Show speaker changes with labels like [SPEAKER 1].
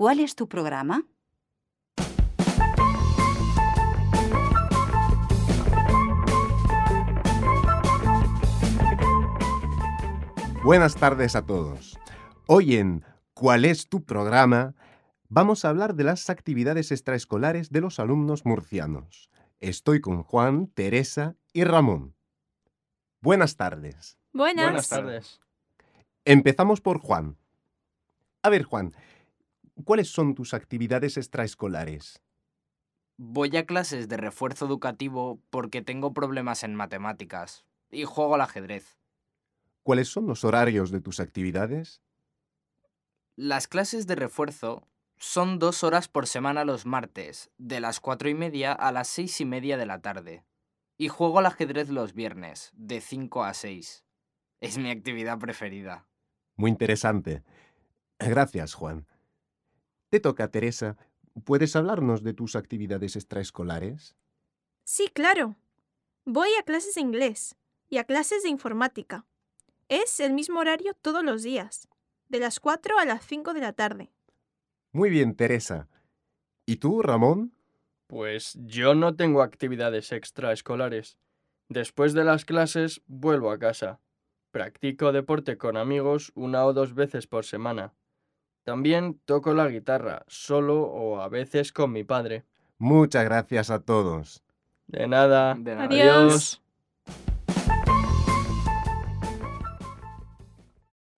[SPEAKER 1] ¿Cuál es tu programa?
[SPEAKER 2] Buenas tardes a todos. Hoy en ¿Cuál es tu programa? Vamos a hablar de las actividades extraescolares de los alumnos murcianos. Estoy con Juan, Teresa y Ramón. Buenas tardes.
[SPEAKER 3] Buenas.
[SPEAKER 4] Buenas tardes.
[SPEAKER 2] Empezamos por Juan. A ver, Juan, ¿cuáles son tus actividades extraescolares?
[SPEAKER 4] Voy a clases de refuerzo educativo porque tengo problemas en matemáticas y juego al ajedrez.
[SPEAKER 2] ¿Cuáles son los horarios de tus actividades?
[SPEAKER 4] Las clases de refuerzo son dos horas por semana los martes, de las cuatro y media a las seis y media de la tarde. Y juego al ajedrez los viernes, de 5 a 6. Es mi actividad preferida.
[SPEAKER 2] Muy interesante. Gracias, Juan. Te toca, Teresa. ¿Puedes hablarnos de tus actividades extraescolares?
[SPEAKER 3] Sí, claro. Voy a clases de inglés y a clases de informática. Es el mismo horario todos los días, de las 4 a las 5 de la tarde.
[SPEAKER 2] Muy bien, Teresa. ¿Y tú, Ramón?
[SPEAKER 5] Pues yo no tengo actividades extraescolares. Después de las clases vuelvo a casa. Practico deporte con amigos una o dos veces por semana. También toco la guitarra, solo o a veces con mi padre.
[SPEAKER 2] Muchas gracias a todos.
[SPEAKER 5] De nada.
[SPEAKER 4] De nada.
[SPEAKER 3] Adiós.
[SPEAKER 5] Adiós.